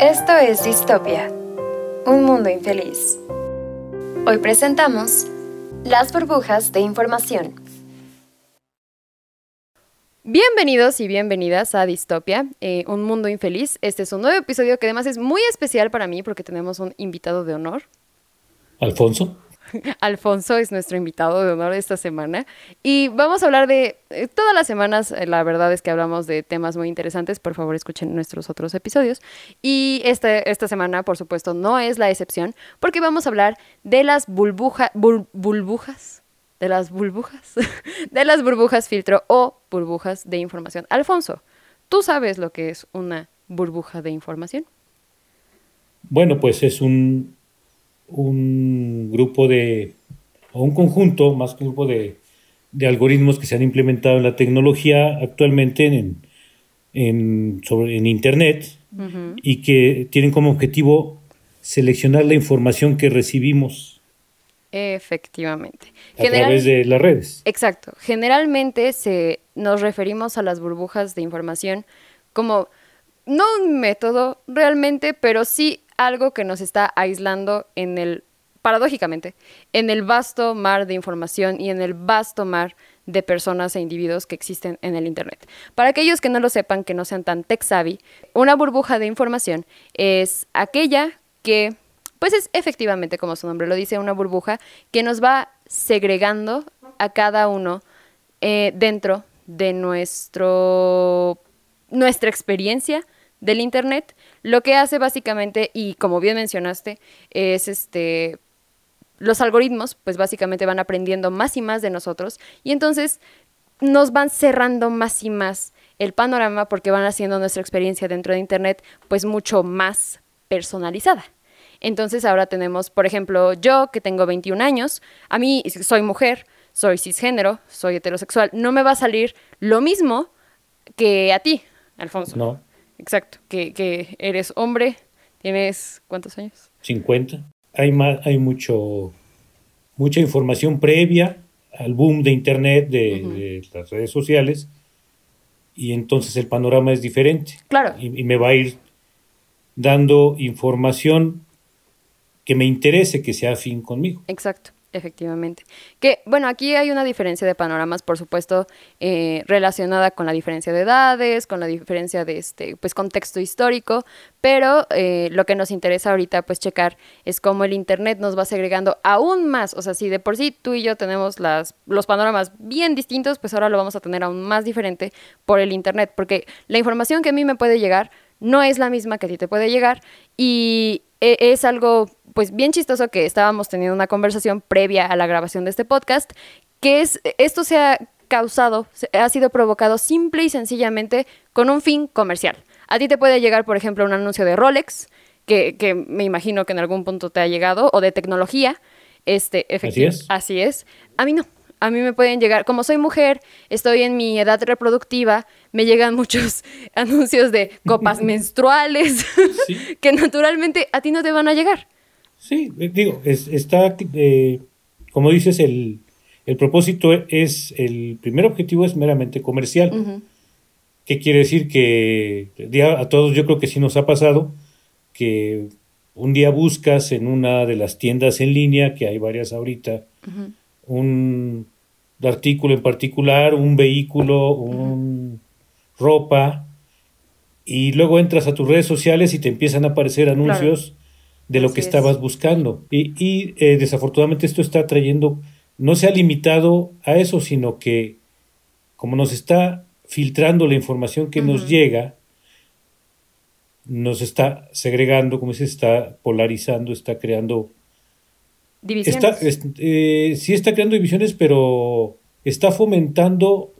Esto es Distopia, un mundo infeliz. Hoy presentamos las burbujas de información. Bienvenidos y bienvenidas a Distopia, eh, un mundo infeliz. Este es un nuevo episodio que además es muy especial para mí porque tenemos un invitado de honor. Alfonso. Alfonso es nuestro invitado de honor esta semana y vamos a hablar de eh, todas las semanas, eh, la verdad es que hablamos de temas muy interesantes, por favor escuchen nuestros otros episodios y este, esta semana por supuesto no es la excepción porque vamos a hablar de las burbujas, burbujas, de las burbujas, de las burbujas filtro o burbujas de información. Alfonso, ¿tú sabes lo que es una burbuja de información? Bueno, pues es un, un grupo de, o un conjunto, más que un grupo de, de algoritmos que se han implementado en la tecnología actualmente en, en, sobre, en Internet y que tienen como objetivo seleccionar la información que recibimos. Efectivamente. A través de las redes. Exacto. Generalmente se, nos referimos a las burbujas de información como no un método realmente, pero sí algo que nos está aislando en el, paradójicamente, en el vasto mar de información y en el vasto mar de personas e individuos que existen en el Internet. Para aquellos que no lo sepan, que no sean tan tech savvy, una burbuja de información es aquella que, pues es efectivamente, como su nombre lo dice, una burbuja que nos va segregando a cada uno eh, dentro de nuestro, nuestra experiencia del Internet, lo que hace básicamente, y como bien mencionaste, es este los algoritmos, pues básicamente van aprendiendo más y más de nosotros y entonces nos van cerrando más y más el panorama porque van haciendo nuestra experiencia dentro de Internet pues mucho más personalizada. Entonces ahora tenemos, por ejemplo, yo que tengo 21 años, a mí soy mujer, soy cisgénero, soy heterosexual, no me va a salir lo mismo que a ti, Alfonso. No. Exacto, que, que eres hombre, tienes cuántos años? 50. Hay, más, hay mucho, mucha información previa al boom de Internet, de, las redes sociales, y entonces el panorama es diferente. Claro. Y, y me va a ir dando información que me interese, que sea afín conmigo. Exacto, efectivamente. Que, bueno, aquí hay una diferencia de panoramas, por supuesto, eh, relacionada con la diferencia de edades, con la diferencia de este, pues, contexto histórico, pero eh, lo que nos interesa ahorita, pues, checar es cómo el Internet nos va segregando aún más. O sea, si de por sí tú y yo tenemos las, los panoramas bien distintos, pues ahora lo vamos a tener aún más diferente por el Internet, porque la información que a mí me puede llegar no es la misma que a ti te puede llegar y es algo pues bien chistoso que estábamos teniendo una conversación previa a la grabación de este podcast, que es esto se ha causado, ha sido provocado simple y sencillamente con un fin comercial. A ti te puede llegar, por ejemplo, un anuncio de Rolex, que, que me imagino que en algún punto te ha llegado, o de tecnología. Este, efectivo- es. Así es. A mí no. A mí me pueden llegar, como soy mujer, estoy en mi edad reproductiva, me llegan muchos anuncios de copas menstruales Sí. que naturalmente a ti no te van a llegar. Sí, eh, digo, es- está, eh, como dices, el, el propósito es, el primer objetivo es meramente comercial. ¿Qué quiere decir? Que a todos yo creo que sí nos ha pasado que un día buscas en una de las tiendas en línea, que hay varias ahorita. Un artículo en particular, un vehículo, un ropa, y luego entras a tus redes sociales y te empiezan a aparecer anuncios de lo Así que es. estabas buscando. Y, y, eh, desafortunadamente esto está trayendo, no se ha limitado a eso, sino que como nos está filtrando la información que nos llega, nos está segregando, como se está polarizando, está creando Divisiones. Está, es- eh, sí está creando divisiones, pero está fomentando,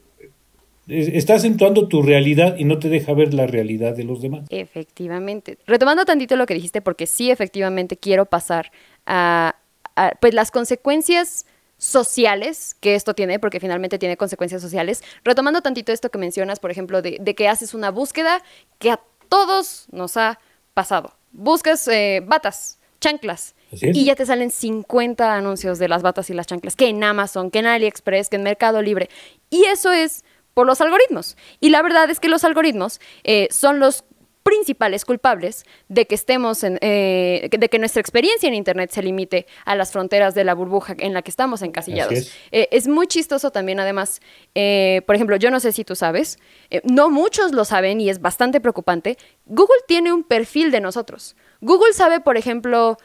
es- está acentuando tu realidad y no te deja ver la realidad de los demás. Efectivamente. Retomando tantito lo que dijiste, porque sí, efectivamente, quiero pasar a, a, pues las consecuencias sociales que esto tiene, porque finalmente tiene consecuencias sociales. Retomando tantito esto que mencionas, por ejemplo, de, de que haces una búsqueda que a todos nos ha pasado. Buscas eh, batas, chanclas. Y ya te salen 50 anuncios de las batas y las chanclas, que en Amazon, que en AliExpress, que en Mercado Libre. Y eso es por los algoritmos. Y la verdad es que los algoritmos eh, son los principales culpables de que estemos en, eh, de que nuestra experiencia en Internet se limite a las fronteras de la burbuja en la que estamos encasillados. Es. Eh, es. muy chistoso también, además, eh, por ejemplo, yo no sé si tú sabes, no muchos lo saben y es bastante preocupante, Google tiene un perfil de nosotros. Google sabe, por ejemplo,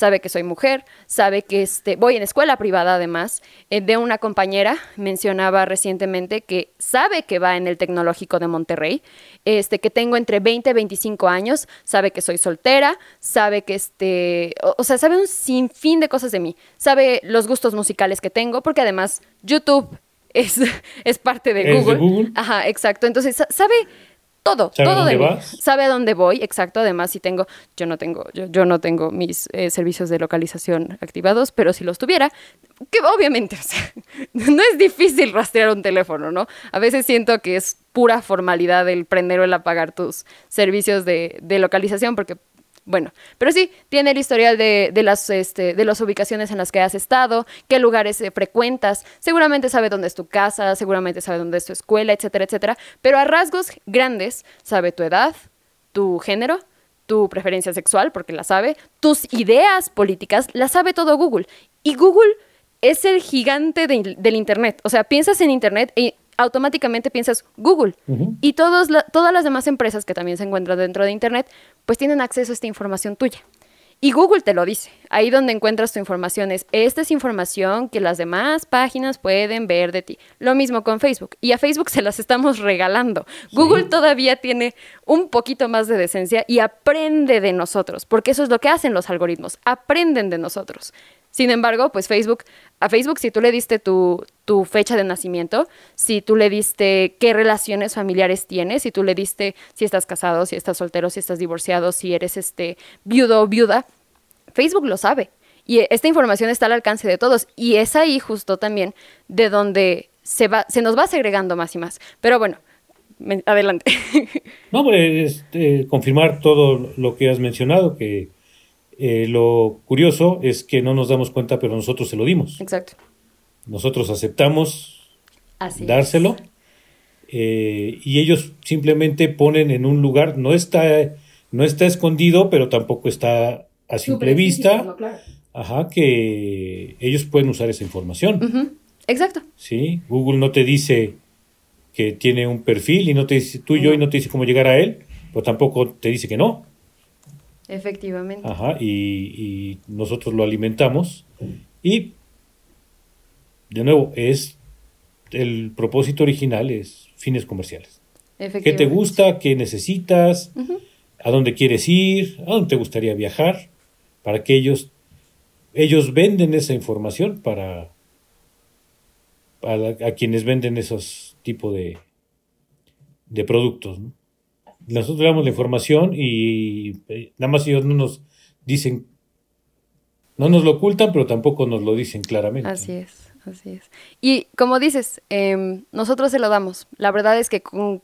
sabe que soy mujer, sabe que este, voy en escuela privada además, eh, de una compañera, mencionaba recientemente que sabe que va en el tecnológico de Monterrey, este, que tengo entre 20 y 25 años, sabe que soy soltera, sabe que este, o, sea, sabe un sinfín de cosas de mí, sabe los gustos musicales que tengo, porque además YouTube es, es parte de ¿Es Google. de Google? Ajá, exacto. Entonces, sa- sabe todo, ¿Sabe todo de dónde mí. vas? Sabe a dónde voy, exacto. Además, si tengo, yo no tengo, yo, yo no tengo mis eh, servicios de localización activados, pero si los tuviera, que obviamente, o sea, no es difícil rastrear un teléfono, ¿no? A veces siento que es pura formalidad el prender o el apagar tus servicios de, de localización, porque bueno, pero sí, tiene el historial de, de las, este, de las ubicaciones en las que has estado, qué lugares eh, frecuentas, seguramente sabe dónde es tu casa, seguramente sabe dónde es tu escuela, etcétera, etcétera, pero a rasgos grandes sabe tu edad, tu género, tu preferencia sexual, porque la sabe, tus ideas políticas, la sabe todo Google. Y Google es el gigante de- del Internet. O sea, piensas en Internet y automáticamente piensas Google. Y todos la- todas las demás empresas que también se encuentran dentro de Internet, pues tienen acceso a esta información tuya. Y Google te lo dice. Ahí donde encuentras tu información es, esta es información que las demás páginas pueden ver de ti. Lo mismo con Facebook. Y a Facebook se las estamos regalando. Google todavía tiene un poquito más de decencia y aprende de nosotros, porque eso es lo que hacen los algoritmos, aprenden de nosotros. Sin embargo, pues Facebook, a Facebook si tú le diste tu, tu fecha de nacimiento, si tú le diste qué relaciones familiares tienes, si tú le diste si estás casado, si estás soltero, si estás divorciado, si eres este viudo o viuda, Facebook lo sabe. Y esta información está al alcance de todos. Y es ahí justo también de donde se, va, se nos va segregando más y más. Pero bueno, adelante. No, pues este, confirmar todo lo que has mencionado, que eh, lo curioso es que no nos damos cuenta, pero nosotros se lo dimos. Exacto. Nosotros aceptamos Así dárselo eh, y ellos simplemente ponen en un lugar, no está, no está escondido, pero tampoco está a simple vista, ajá, que ellos pueden usar esa información. Exacto. ¿sí? Google no te dice que tiene un perfil y no te dice tuyo y no te dice cómo llegar a él, pero tampoco te dice que no. Efectivamente. Ajá, y, y nosotros lo alimentamos. Y, de nuevo, es el propósito original es fines comerciales. ¿Qué te gusta? ¿Qué necesitas? ¿A dónde quieres ir? ¿A dónde te gustaría viajar? Para que ellos, ellos venden esa información para, para a quienes venden esos tipos de, de productos. ¿no? Nosotros damos la información y eh, nada más ellos no nos dicen, no nos lo ocultan, pero tampoco nos lo dicen claramente. Así es, así es. Y como dices, em, nosotros se lo damos. La verdad es que con,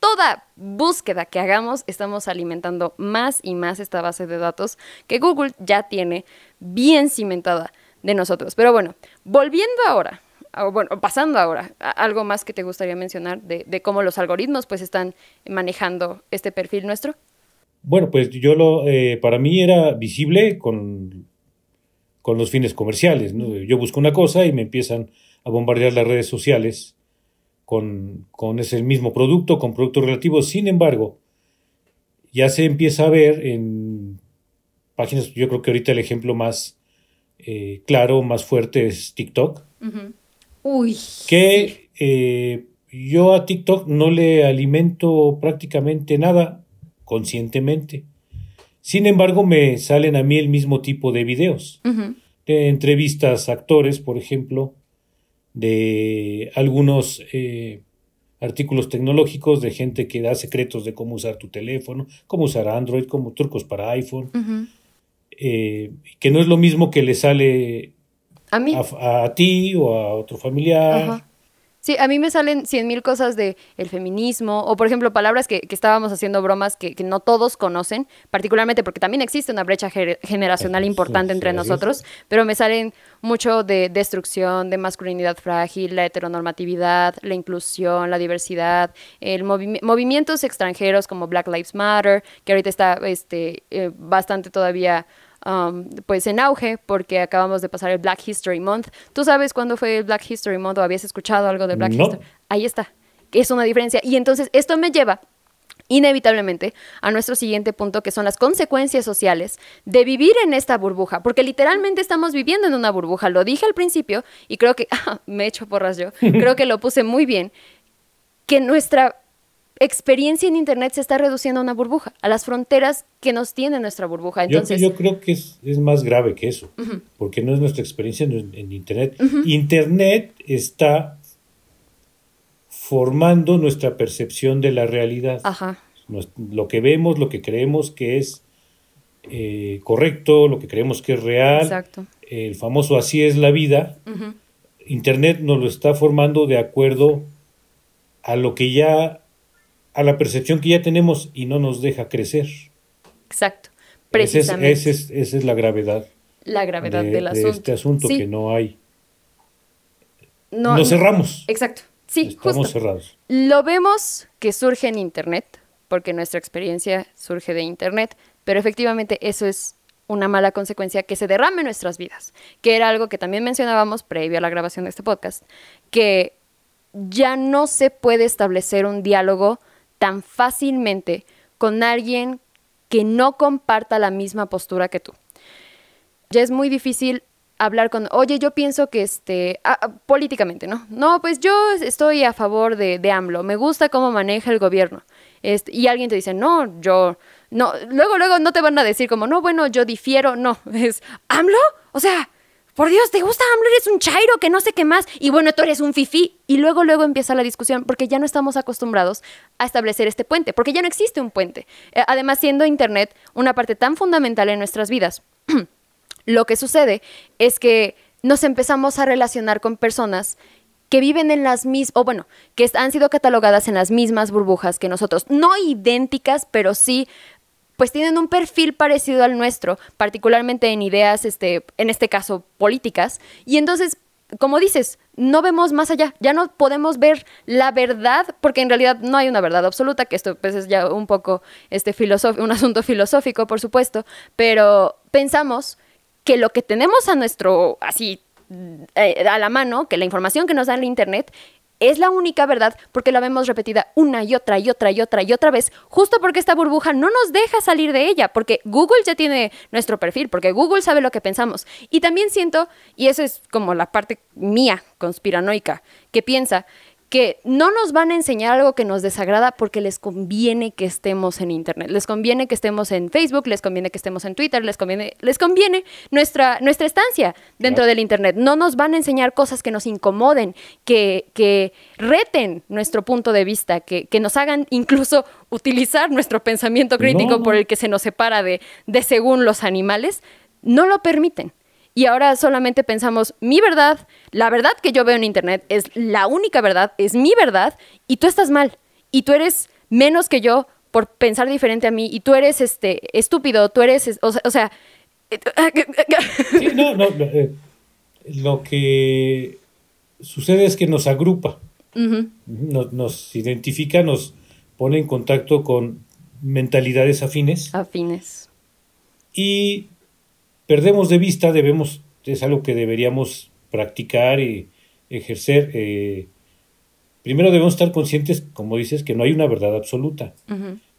toda búsqueda que hagamos, estamos alimentando más y más esta base de datos que Google ya tiene bien cimentada de nosotros. Pero bueno, volviendo ahora, bueno, pasando ahora, algo más que te gustaría mencionar de, de cómo los algoritmos pues están manejando este perfil nuestro. Bueno, pues yo lo, eh, para mí era visible con, con los fines comerciales. ¿no? Yo busco una cosa y me empiezan a bombardear las redes sociales con, con ese mismo producto, con productos relativos. Sin embargo, ya se empieza a ver en páginas, yo creo que ahorita el ejemplo más eh, claro, más fuerte es TikTok, Uy. que eh, yo a TikTok no le alimento prácticamente nada conscientemente. Sin embargo, me salen a mí el mismo tipo de videos, de entrevistas a actores, por ejemplo, de algunos eh, artículos tecnológicos de gente que da secretos de cómo usar tu teléfono, cómo usar Android, como trucos para iPhone, eh, que no es lo mismo que le sale A mí. a, a ti o a otro familiar. Ajá. Sí, a mí me salen cien mil cosas de el feminismo, o por ejemplo, palabras que, que estábamos haciendo bromas que, que, no todos conocen, particularmente porque también existe una brecha generacional importante entre nosotros, pero me salen mucho de destrucción, de masculinidad frágil, la heteronormatividad, la inclusión, la diversidad, el movimientos extranjeros como Black Lives Matter, que ahorita está este, eh, bastante todavía Um, pues en auge porque acabamos de pasar el Black History Month. ¿Tú sabes cuándo fue el Black History Month o habías escuchado algo de Black History? Ahí está, es una diferencia. Y entonces esto me lleva inevitablemente a nuestro siguiente punto, que son las consecuencias sociales de vivir en esta burbuja, porque literalmente estamos viviendo en una burbuja. Lo dije al principio y creo que, ah, me echo porras yo, creo que lo puse muy bien, que nuestra experiencia en Internet se está reduciendo a una burbuja, a las fronteras que nos tiene nuestra burbuja. Entonces, yo, creo que es, más grave que eso, porque no es nuestra experiencia en, Internet. Internet está formando nuestra percepción de la realidad. Lo que vemos, lo que creemos que es eh, correcto, lo que creemos que es real. El famoso así es la vida. Internet nos lo está formando de acuerdo a lo que ya a la percepción que ya tenemos y no nos deja crecer. Exacto, precisamente. Esa es, la gravedad. La gravedad del de asunto. este asunto que no hay. No, nos cerramos. Exacto. Sí, Estamos cerrados. Lo vemos que surge en Internet, porque nuestra experiencia surge de Internet, pero efectivamente eso es una mala consecuencia que se derrame en nuestras vidas, que era algo que también mencionábamos previo a la grabación de este podcast, que ya no se puede establecer un diálogo tan fácilmente con alguien que no comparta la misma postura que tú. Ya es muy difícil hablar con, oye, yo pienso que este, ah, ah, políticamente, ¿no? No, pues yo estoy a favor de, de AMLO, me gusta cómo maneja el gobierno. Este, y alguien te dice, no, yo, no, luego, luego no te van a decir como, no, bueno, yo difiero, no, es, ¿AMLO? O sea, por Dios, ¿te gusta AMLO? Eres un chairo que no sé qué más. Y bueno, tú eres un fifí. Y luego, luego empieza la discusión porque ya no estamos acostumbrados a establecer este puente, porque ya no existe un puente. Eh, además, siendo Internet una parte tan fundamental en nuestras vidas, lo que sucede es que nos empezamos a relacionar con personas que viven en las mismas, o bueno, que han sido catalogadas en las mismas burbujas que nosotros. No idénticas, pero sí pues tienen un perfil parecido al nuestro, particularmente en ideas, este, en este caso, políticas. Y entonces, como dices, no vemos más allá, ya no podemos ver la verdad, porque en realidad no hay una verdad absoluta, que esto pues, es ya un poco este, un asunto filosófico, por supuesto, pero pensamos que lo que tenemos a nuestro, así, eh, a la mano, que la información que nos da el Internet es la única verdad porque la vemos repetida una y otra y otra y otra y otra vez, justo porque esta burbuja no nos deja salir de ella, porque Google ya tiene nuestro perfil, porque Google sabe lo que pensamos. Y también siento, y eso es como la parte mía conspiranoica, que piensa que no nos van a enseñar algo que nos desagrada porque les conviene que estemos en Internet, les conviene que estemos en Facebook, les conviene que estemos en Twitter, les conviene, les conviene nuestra, nuestra estancia dentro del Internet. No nos van a enseñar cosas que nos incomoden, que, que reten nuestro punto de vista, que, que, nos hagan incluso utilizar nuestro pensamiento crítico por el que se nos separa de, de según los animales. No lo permiten y ahora solamente pensamos, mi verdad, la verdad que yo veo en Internet es la única verdad, es mi verdad, y tú estás mal, y tú eres menos que yo por pensar diferente a mí, y tú eres este estúpido, tú eres, o sea... no, no, eh, lo que sucede es que nos agrupa, nos, nos identifica, nos pone en contacto con mentalidades afines. Afines. Y perdemos de vista, debemos, es algo que deberíamos practicar y ejercer. Eh, primero debemos estar conscientes, como dices, que no hay una verdad absoluta,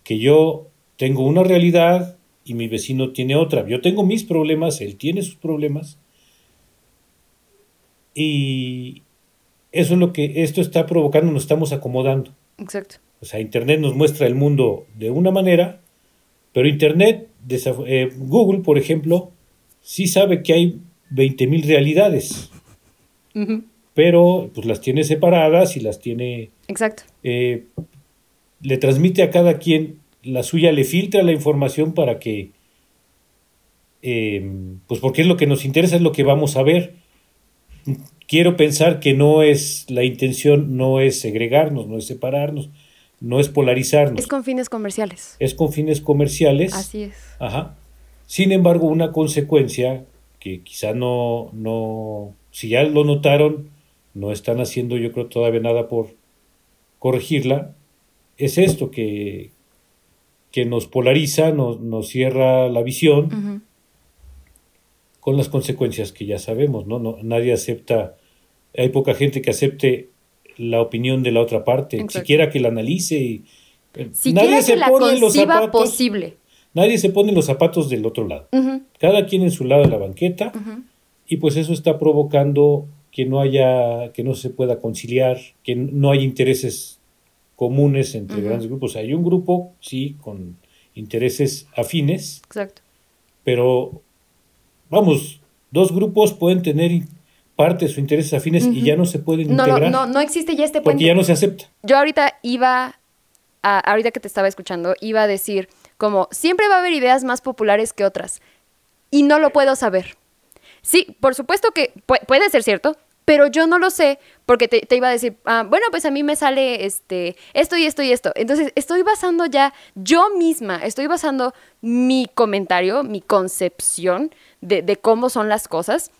que yo tengo una realidad y mi vecino tiene otra. Yo tengo mis problemas, él tiene sus problemas. Y eso es lo que esto está provocando, nos estamos acomodando. Exacto. O sea, Internet nos muestra el mundo de una manera, pero Internet, eh, Google, por ejemplo, sí sabe que hay 20.000 realidades, pero pues las tiene separadas y las tiene... Exacto. Eh, le transmite a cada quien la suya, le filtra la información para que... Eh, pues porque es lo que nos interesa, es lo que vamos a ver. quiero pensar que no es la intención, no es segregarnos, no es separarnos, no es polarizarnos. Es con fines comerciales. Es con fines comerciales. Así es. Ajá. Sin embargo, una consecuencia que quizá no, no, si ya lo notaron, no están haciendo yo creo todavía nada por corregirla, es esto que, que nos polariza, nos, nos cierra la visión con las consecuencias que ya sabemos, ¿no? ¿no? Nadie acepta, hay poca gente que acepte la opinión de la otra parte, siquiera que la analice. Y, eh, nadie se pone en los zapatos, posible. Nadie se pone los zapatos del otro lado. Cada quien en su lado de la banqueta y pues eso está provocando que no haya, que no se pueda conciliar, que no hay intereses comunes entre grandes grupos. Hay un grupo, sí, con intereses afines. Exacto. Pero, vamos, dos grupos pueden tener partes o intereses afines y ya no se pueden integrar. No, no, no existe ya este puente. Porque ya no se acepta. Yo ahorita iba, a, ahorita que te estaba escuchando, iba a decir como, siempre va a haber ideas más populares que otras. Y no lo puedo saber. Sí, por supuesto que puede ser cierto, pero yo no lo sé porque te, iba a decir, ah, bueno, pues a mí me sale este, esto y esto y esto. Entonces, estoy basando ya, yo misma, estoy basando mi comentario, mi concepción de, de cómo son las cosas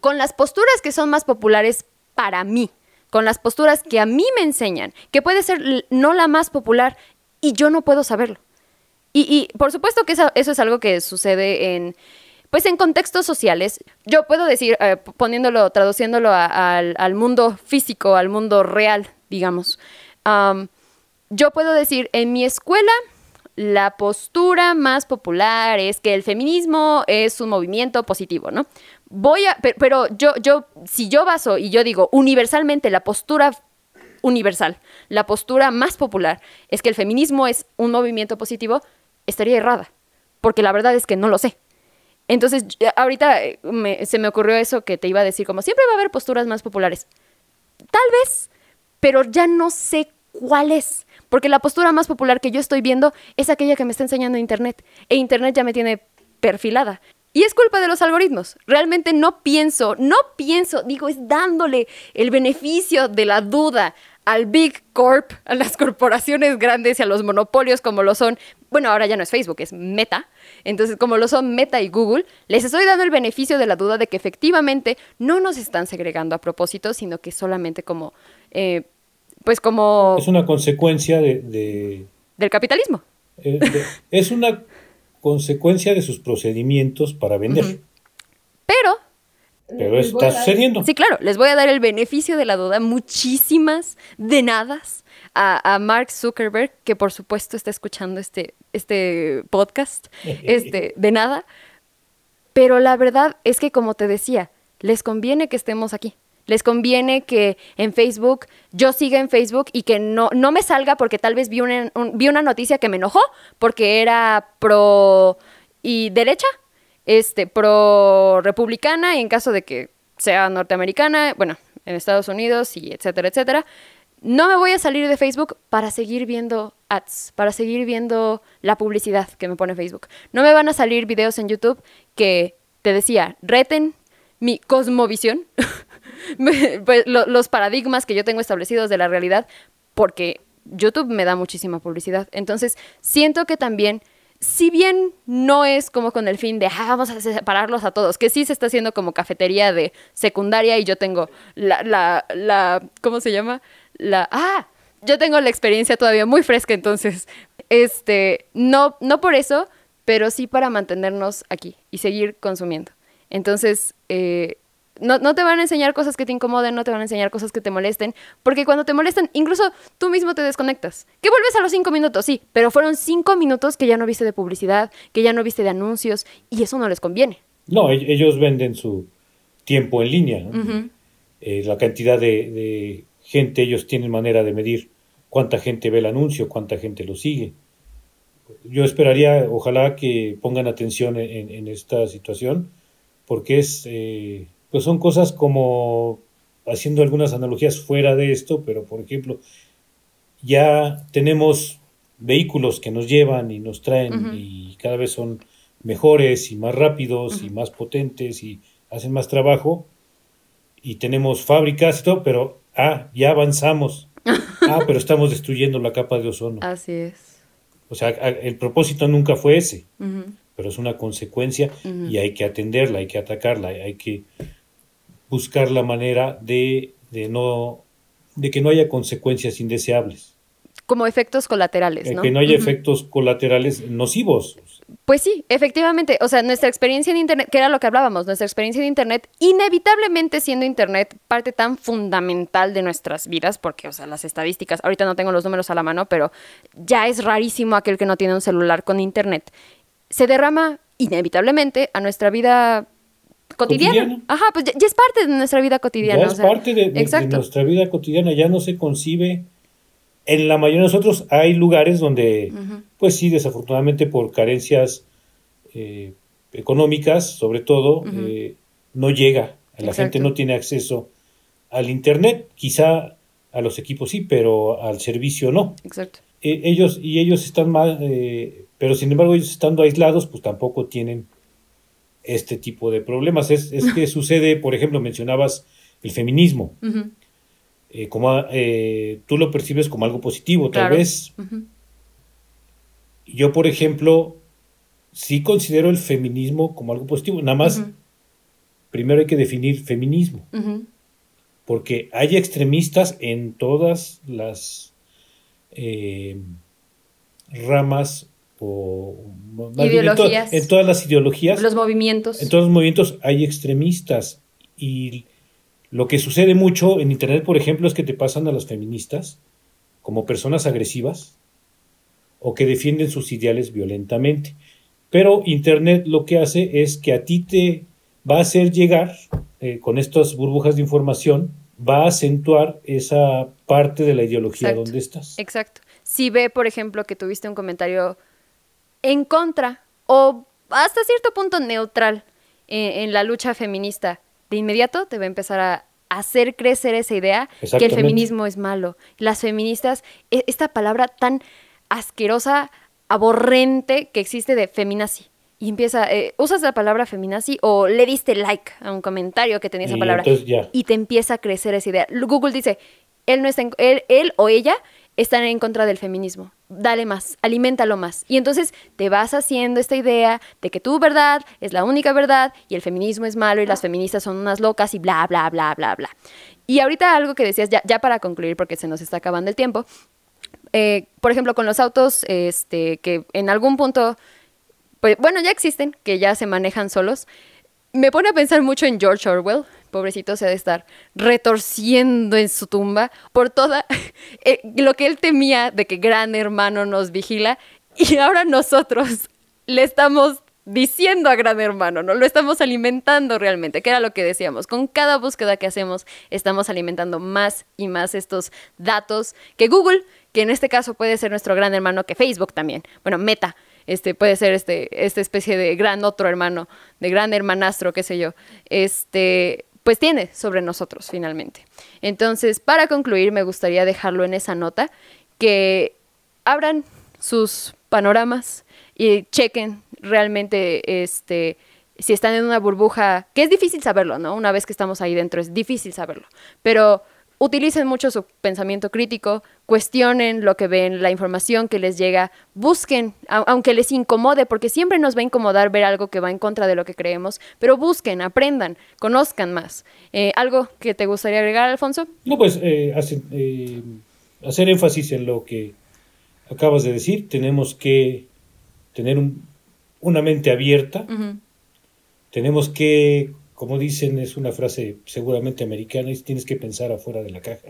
con las posturas que son más populares para mí, con las posturas que a mí me enseñan, que puede ser no la más popular y yo no puedo saberlo. Y, por supuesto que eso, es algo que sucede en, pues en contextos sociales. Yo puedo decir, eh, poniéndolo, traduciéndolo al, mundo físico, al mundo real, digamos. yo puedo decir, en mi escuela la postura más popular es que el feminismo es un movimiento positivo, ¿no? Voy a, pero, yo, yo, si yo baso y yo digo universalmente la postura universal, la postura más popular es que el feminismo es un movimiento positivo, estaría errada, porque la verdad es que no lo sé. Entonces, ahorita eh, se me ocurrió eso que te iba a decir, como siempre va a haber posturas más populares. Tal vez, pero ya no sé cuál es. Porque la postura más popular que yo estoy viendo es aquella que me está enseñando Internet. E Internet ya me tiene perfilada. Y es culpa de los algoritmos. Realmente no pienso, no pienso, digo, es dándole el beneficio de la duda al Big Corp, a las corporaciones grandes y a los monopolios como lo son, bueno, ahora ya no es Facebook, es Meta. Entonces, como lo son Meta y Google, les estoy dando el beneficio de la duda de que efectivamente no nos están segregando a propósito, sino que solamente como eh, pues como... Es una consecuencia de... del capitalismo. Eh, es una consecuencia de sus procedimientos para vender. Pero... Pero está sucediendo. Sí, claro, les voy a dar el beneficio de la duda, muchísimas de nada a, Mark Zuckerberg, que por supuesto está escuchando este, este podcast, este, de nada. Pero la verdad es que, como te decía, les conviene que estemos aquí. Les conviene que en Facebook yo siga en Facebook y que no, no me salga porque tal vez vi una, vi una noticia que me enojó porque era pro y derecha, este, pro republicana en caso de que sea norteamericana, bueno, en Estados Unidos y etcétera, etcétera. No me voy a salir de Facebook para seguir viendo ads, para seguir viendo la publicidad que me pone Facebook. No me van a salir videos en YouTube que te decía, reten mi cosmovisión pues, los paradigmas que yo tengo establecidos de la realidad, porque YouTube me da muchísima publicidad. Entonces, siento que también, si bien no es como con el fin de, ah, vamos a separarlos a todos, que sí se está haciendo como cafetería de secundaria y yo tengo la, la, la, ¿cómo se llama? La, ah, yo tengo la experiencia todavía muy fresca, entonces, este, no, no por eso, pero sí para mantenernos aquí y seguir consumiendo. Entonces, eh, no, te van a enseñar cosas que te incomoden, no te van a enseñar cosas que te molesten, porque cuando te molestan, incluso tú mismo te desconectas. Que vuelves a los cinco minutos, sí, pero fueron cinco minutos que ya no viste de publicidad, que ya no viste de anuncios, y eso no les conviene. No, ellos venden su tiempo en línea, eh, la cantidad de, gente, ellos tienen manera de medir cuánta gente ve el anuncio, cuánta gente lo sigue. Yo esperaría, ojalá que pongan atención en, esta situación, porque es... Eh, pues son cosas como, haciendo algunas analogías fuera de esto, pero por ejemplo, ya tenemos vehículos que nos llevan y nos traen y cada vez son mejores y más rápidos y más potentes y hacen más trabajo. y tenemos fábricas y todo, pero, ah, ya avanzamos. ah, pero estamos destruyendo la capa de ozono. Así es. O sea, el propósito nunca fue ese, pero es una consecuencia y hay que atenderla, hay que atacarla, hay que buscar la manera de, de no de que no haya consecuencias indeseables. Como efectos colaterales, ¿no? Que no haya efectos colaterales nocivos. Pues sí, efectivamente. O sea, nuestra experiencia en Internet, que era lo que hablábamos, nuestra experiencia en Internet, inevitablemente siendo Internet parte tan fundamental de nuestras vidas, porque, o sea, las estadísticas, ahorita no tengo los números a la mano, pero ya es rarísimo aquel que no tiene un celular con Internet, se derrama inevitablemente a nuestra vida cotidiana. Ajá, pues ya, es parte de nuestra vida cotidiana. Ya es parte de, nuestra vida cotidiana, ya no se concibe. En la mayoría de nosotros hay lugares donde, pues sí, desafortunadamente por carencias eh, económicas, sobre todo, eh, no llega. La gente no tiene acceso al Internet, quizá a los equipos sí, pero al servicio no. Exacto. E, ellos, y ellos están mal, eh, pero sin embargo ellos estando aislados, pues tampoco tienen este tipo de problemas. Es, que sucede, por ejemplo, mencionabas el feminismo. Eh, como eh, tú lo percibes como algo positivo, tal vez. Yo, por ejemplo, sí considero el feminismo como algo positivo. Nada más, primero hay que definir feminismo. Porque hay extremistas en todas las eh, ramas o ideologías. En, todas las ideologías. Los movimientos. En todos los movimientos hay extremistas. Y lo que sucede mucho en Internet, por ejemplo, es que te pasan a las feministas como personas agresivas o que defienden sus ideales violentamente. Pero Internet lo que hace es que a ti te va a hacer llegar, eh, con estas burbujas de información, va a acentuar esa parte de la ideología donde estás. Exacto. Si ve, por ejemplo, que tuviste un comentario en contra o hasta cierto punto neutral eh, en, la lucha feminista, de inmediato te va a empezar a hacer crecer esa idea que el feminismo es malo. Las feministas, e, esta palabra tan asquerosa, aborrente que existe de feminazi. Y empieza, eh, usas la palabra feminazi o le diste like a un comentario que tenía esa palabra. Y te empieza a crecer esa idea. Google dice, él, no está él, él o ella están en contra del feminismo. Dale más, aliméntalo más. Y entonces te vas haciendo esta idea de que tu verdad es la única verdad y el feminismo es malo y las feministas son unas locas y bla, bla, bla, bla, bla. Y ahorita algo que decías, ya, para concluir, porque se nos está acabando el tiempo, eh, por ejemplo, con los autos este, que en algún punto, pues, bueno, ya existen, que ya se manejan solos, me pone a pensar mucho en George Orwell, pobrecito se ha de estar retorciendo en su tumba por toda eh, lo que él temía de que gran hermano nos vigila y ahora nosotros le estamos diciendo a gran hermano, ¿no? Lo estamos alimentando realmente, que era lo que decíamos. Con cada búsqueda que hacemos estamos alimentando más y más estos datos que Google, que en este caso puede ser nuestro gran hermano, que Facebook también, bueno, Meta, este puede ser este esta especie de gran otro hermano, de gran hermanastro, qué sé yo. Este, pues tiene sobre nosotros finalmente. Entonces, para concluir, me gustaría dejarlo en esa nota, que abran sus panoramas y chequen realmente este, si están en una burbuja, que es difícil saberlo, ¿no? Una vez que estamos ahí dentro es difícil saberlo, pero utilicen mucho su pensamiento crítico, cuestionen lo que ven, la información que les llega, busquen, aunque les incomode, porque siempre nos va a incomodar ver algo que va en contra de lo que creemos, pero busquen, aprendan, conozcan más. Eh, ¿Algo que te gustaría agregar, Alfonso? No, pues eh, eh, hacer énfasis en lo que acabas de decir, tenemos que tener una mente abierta, tenemos que como dicen, es una frase seguramente americana, y tienes que pensar afuera de la caja.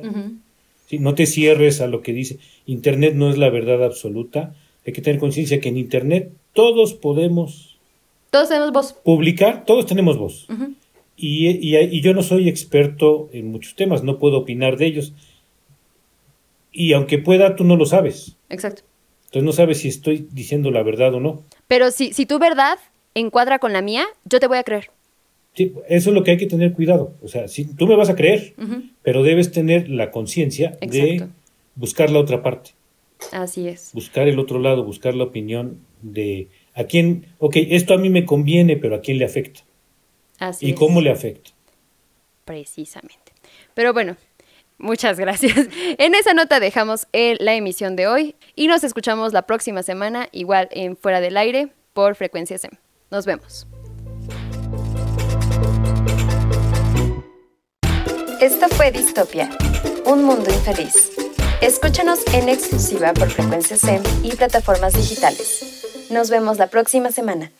No te cierres a lo que dice. Internet no es la verdad absoluta. Hay que tener conciencia que en Internet todos podemos... Todos tenemos voz. Publicar, todos tenemos voz. y, y, yo no soy experto en muchos temas, no puedo opinar de ellos. Y aunque pueda, tú no lo sabes. Exacto. Entonces no sabes si estoy diciendo la verdad o no. Pero si, si tu verdad encuadra con la mía, yo te voy a creer. Sí, eso es lo que hay que tener cuidado. O sea, si tú me vas a creer, pero debes tener la conciencia de buscar la otra parte. Así es. Buscar el otro lado, buscar la opinión de a quién, ok, esto a mí me conviene, pero a quién le afecta. Así ¿Y cómo le afecta? precisamente. Pero bueno, muchas gracias. En esa nota dejamos la emisión de hoy y nos escuchamos la próxima semana, igual en Fuera del Aire por Frecuencia SEM. Nos vemos. Esto fue Distopia, un mundo infeliz. Escúchanos en exclusiva por Frecuencia SEM y plataformas digitales. Nos vemos la próxima semana.